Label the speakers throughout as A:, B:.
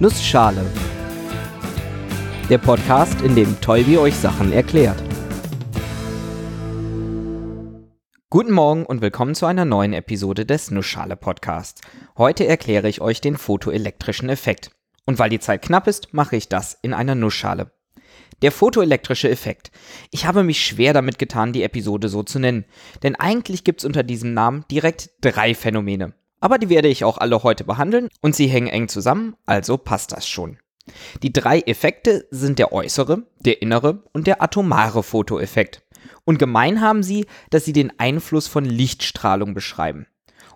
A: Nussschale. Der Podcast, in dem Tolbi euch Sachen erklärt. Guten Morgen und willkommen zu einer neuen Episode des Nussschale Podcasts. Heute erkläre ich euch den photoelektrischen Effekt. Und weil die Zeit knapp ist, mache ich das in einer Nussschale. Der photoelektrische Effekt. Ich habe mich schwer damit getan, die Episode so zu nennen, denn eigentlich gibt es unter diesem Namen direkt drei Phänomene. Aber die werde ich auch alle heute behandeln und sie hängen eng zusammen, also passt das schon. Die drei Effekte sind der äußere, der innere und der atomare Fotoeffekt. Und gemein haben sie, dass sie den Einfluss von Lichtstrahlung beschreiben.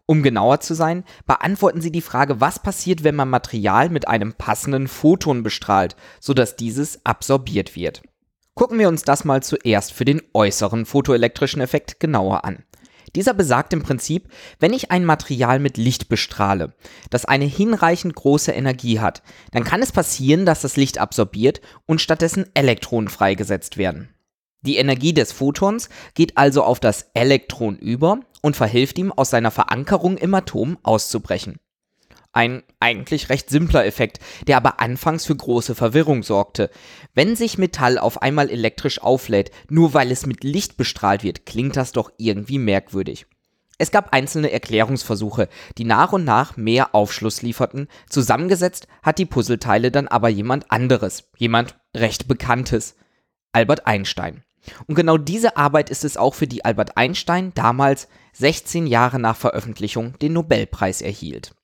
A: Um genauer zu sein, beantworten sie die Frage, was passiert, wenn man Material mit einem passenden Photon bestrahlt, sodass dieses absorbiert wird. Gucken wir uns das mal zuerst für den äußeren photoelektrischen Effekt genauer an. Dieser besagt im Prinzip, wenn ich ein Material mit Licht bestrahle, das eine hinreichend große Energie hat, dann kann es passieren, dass das Licht absorbiert und stattdessen Elektronen freigesetzt werden. Die Energie des Photons geht also auf das Elektron über und verhilft ihm, aus seiner Verankerung im Atom auszubrechen. Ein eigentlich recht simpler Effekt, der aber anfangs für große Verwirrung sorgte. Wenn sich Metall auf einmal elektrisch auflädt, nur weil es mit Licht bestrahlt wird, klingt das doch irgendwie merkwürdig. Es gab einzelne Erklärungsversuche, die nach und nach mehr Aufschluss lieferten. Zusammengesetzt hat die Puzzleteile dann aber jemand anderes, jemand recht Bekanntes, Albert Einstein. Und genau diese Arbeit ist es auch, für die Albert Einstein damals 16 Jahre nach Veröffentlichung den Nobelpreis erhielt.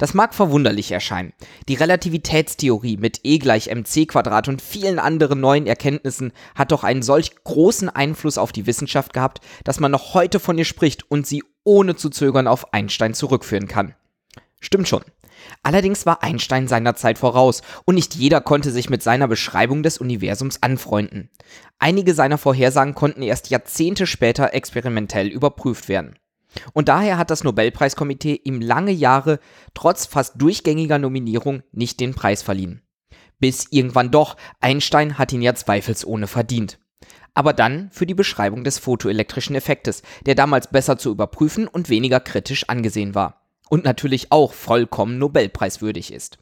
A: Das mag verwunderlich erscheinen. Die Relativitätstheorie mit E gleich mc Quadrat und vielen anderen neuen Erkenntnissen hat doch einen solch großen Einfluss auf die Wissenschaft gehabt, dass man noch heute von ihr spricht und sie ohne zu zögern auf Einstein zurückführen kann. Stimmt schon. Allerdings war Einstein seiner Zeit voraus und nicht jeder konnte sich mit seiner Beschreibung des Universums anfreunden. Einige seiner Vorhersagen konnten erst Jahrzehnte später experimentell überprüft werden. Und daher hat das Nobelpreiskomitee ihm lange Jahre trotz fast durchgängiger Nominierung nicht den Preis verliehen. Bis irgendwann doch, Einstein hat ihn ja zweifelsohne verdient. Aber dann für die Beschreibung des photoelektrischen Effektes, der damals besser zu überprüfen und weniger kritisch angesehen war. Und natürlich auch vollkommen Nobelpreiswürdig ist.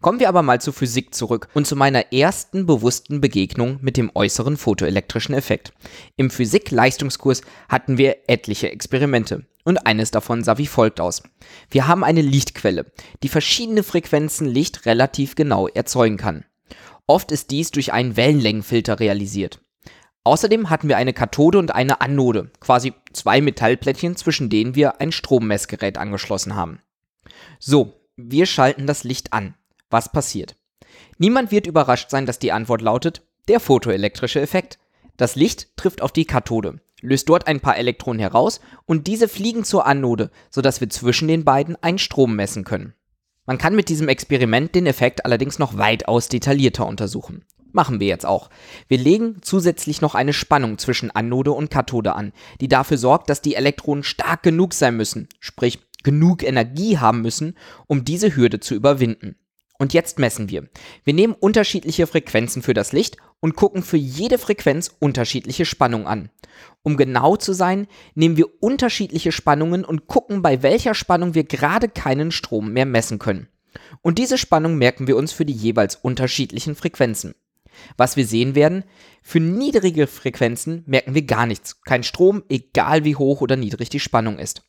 A: Kommen wir aber mal zur Physik zurück und zu meiner ersten bewussten Begegnung mit dem äußeren photoelektrischen Effekt. Im Physik-Leistungskurs hatten wir etliche Experimente und eines davon sah wie folgt aus. Wir haben eine Lichtquelle, die verschiedene Frequenzen Licht relativ genau erzeugen kann. Oft ist dies durch einen Wellenlängenfilter realisiert. Außerdem hatten wir eine Kathode und eine Anode, quasi zwei Metallplättchen, zwischen denen wir ein Strommessgerät angeschlossen haben. So, wir schalten das Licht an. Was passiert? Niemand wird überrascht sein, dass die Antwort lautet, der photoelektrische Effekt. Das Licht trifft auf die Kathode, löst dort ein paar Elektronen heraus und diese fliegen zur Anode, sodass wir zwischen den beiden einen Strom messen können. Man kann mit diesem Experiment den Effekt allerdings noch weitaus detaillierter untersuchen. Machen wir jetzt auch. Wir legen zusätzlich noch eine Spannung zwischen Anode und Kathode an, die dafür sorgt, dass die Elektronen stark genug sein müssen, sprich genug Energie haben müssen, um diese Hürde zu überwinden. Und jetzt messen wir. Wir nehmen unterschiedliche Frequenzen für das Licht und gucken für jede Frequenz unterschiedliche Spannung an. Um genau zu sein, nehmen wir unterschiedliche Spannungen und gucken, bei welcher Spannung wir gerade keinen Strom mehr messen können. Und diese Spannung merken wir uns für die jeweils unterschiedlichen Frequenzen. Was wir sehen werden, für niedrige Frequenzen merken wir gar nichts. Kein Strom, egal wie hoch oder niedrig die Spannung ist.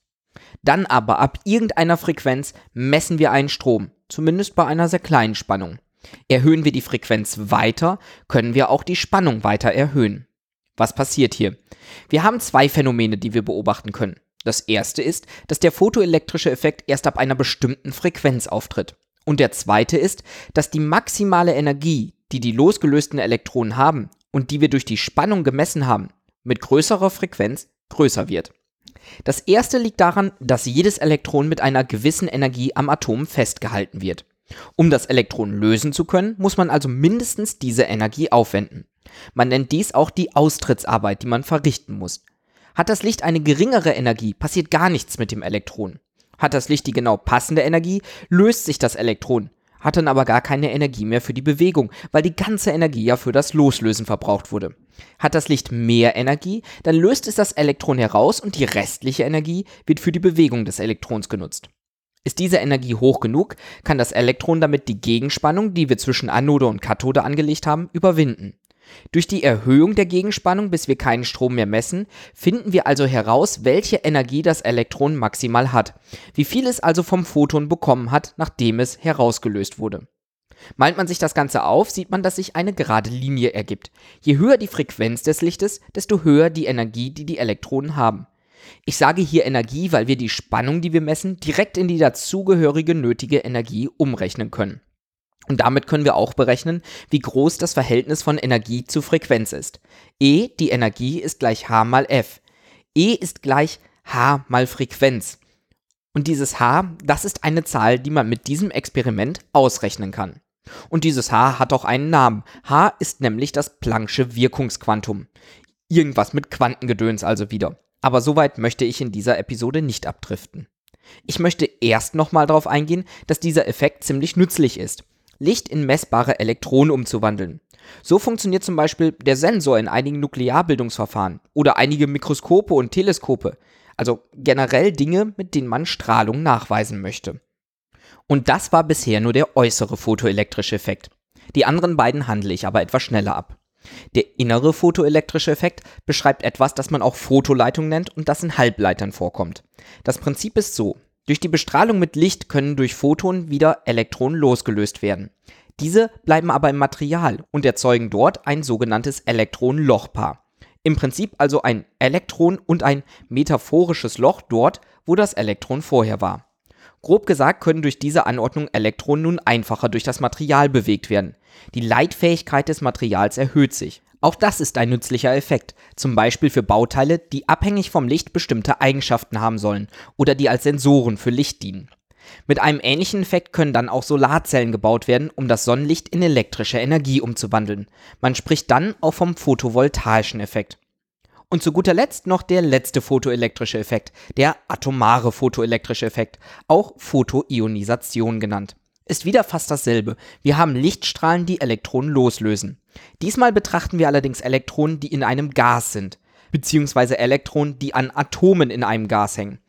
A: Dann aber ab irgendeiner Frequenz messen wir einen Strom, zumindest bei einer sehr kleinen Spannung. Erhöhen wir die Frequenz weiter, können wir auch die Spannung weiter erhöhen. Was passiert hier? Wir haben zwei Phänomene, die wir beobachten können. Das erste ist, dass der photoelektrische Effekt erst ab einer bestimmten Frequenz auftritt. Und der zweite ist, dass die maximale Energie, die die losgelösten Elektronen haben und die wir durch die Spannung gemessen haben, mit größerer Frequenz größer wird. Das erste liegt daran, dass jedes Elektron mit einer gewissen Energie am Atom festgehalten wird. Um das Elektron lösen zu können, muss man also mindestens diese Energie aufwenden. Man nennt dies auch die Austrittsarbeit, die man verrichten muss. Hat das Licht eine geringere Energie, passiert gar nichts mit dem Elektron. Hat das Licht die genau passende Energie, löst sich das Elektron, hat dann aber gar keine Energie mehr für die Bewegung, weil die ganze Energie ja für das Loslösen verbraucht wurde. Hat das Licht mehr Energie, dann löst es das Elektron heraus und die restliche Energie wird für die Bewegung des Elektrons genutzt. Ist diese Energie hoch genug, kann das Elektron damit die Gegenspannung, die wir zwischen Anode und Kathode angelegt haben, überwinden. Durch die Erhöhung der Gegenspannung, bis wir keinen Strom mehr messen, finden wir also heraus, welche Energie das Elektron maximal hat, wie viel es also vom Photon bekommen hat, nachdem es herausgelöst wurde. Malt man sich das Ganze auf, sieht man, dass sich eine gerade Linie ergibt. Je höher die Frequenz des Lichtes, desto höher die Energie, die die Elektronen haben. Ich sage hier Energie, weil wir die Spannung, die wir messen, direkt in die dazugehörige nötige Energie umrechnen können. Und damit können wir auch berechnen, wie groß das Verhältnis von Energie zu Frequenz ist. E, die Energie, ist gleich h mal f. E ist gleich h mal Frequenz. Und dieses h, das ist eine Zahl, die man mit diesem Experiment ausrechnen kann. Und dieses h hat auch einen Namen. h ist nämlich das Planck'sche Wirkungsquantum. Irgendwas mit Quantengedöns also wieder. Aber soweit möchte ich in dieser Episode nicht abdriften. Ich möchte erst nochmal darauf eingehen, dass dieser Effekt ziemlich nützlich ist. Licht in messbare Elektronen umzuwandeln. So funktioniert zum Beispiel der Sensor in einigen Nuklearbildungsverfahren oder einige Mikroskope und Teleskope, also generell Dinge, mit denen man Strahlung nachweisen möchte. Und das war bisher nur der äußere photoelektrische Effekt. Die anderen beiden handle ich aber etwas schneller ab. Der innere photoelektrische Effekt beschreibt etwas, das man auch Fotoleitung nennt und das in Halbleitern vorkommt. Das Prinzip ist so. Durch die Bestrahlung mit Licht können durch Photonen wieder Elektronen losgelöst werden. Diese bleiben aber im Material und erzeugen dort ein sogenanntes Elektronenlochpaar. Im Prinzip also ein Elektron und ein metaphorisches Loch dort, wo das Elektron vorher war. Grob gesagt können durch diese Anordnung Elektronen nun einfacher durch das Material bewegt werden. Die Leitfähigkeit des Materials erhöht sich. Auch das ist ein nützlicher Effekt, zum Beispiel für Bauteile, die abhängig vom Licht bestimmte Eigenschaften haben sollen oder die als Sensoren für Licht dienen. Mit einem ähnlichen Effekt können dann auch Solarzellen gebaut werden, um das Sonnenlicht in elektrische Energie umzuwandeln. Man spricht dann auch vom photovoltaischen Effekt. Und zu guter Letzt noch der letzte photoelektrische Effekt, der atomare photoelektrische Effekt, auch Photoionisation genannt. Ist wieder fast dasselbe. Wir haben Lichtstrahlen, die Elektronen loslösen. Diesmal betrachten wir allerdings Elektronen, die in einem Gas sind, beziehungsweise Elektronen, die an Atomen in einem Gas hängen.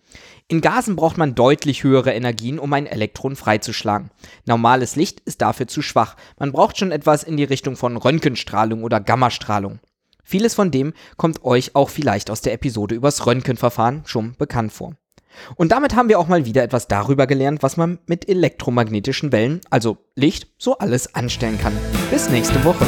A: In Gasen braucht man deutlich höhere Energien, um ein Elektron freizuschlagen. Normales Licht ist dafür zu schwach. Man braucht schon etwas in die Richtung von Röntgenstrahlung oder Gammastrahlung. Vieles von dem kommt euch auch vielleicht aus der Episode übers Röntgenverfahren schon bekannt vor. Und damit haben wir auch mal wieder etwas darüber gelernt, was man mit elektromagnetischen Wellen, also Licht, so alles anstellen kann. Bis nächste Woche.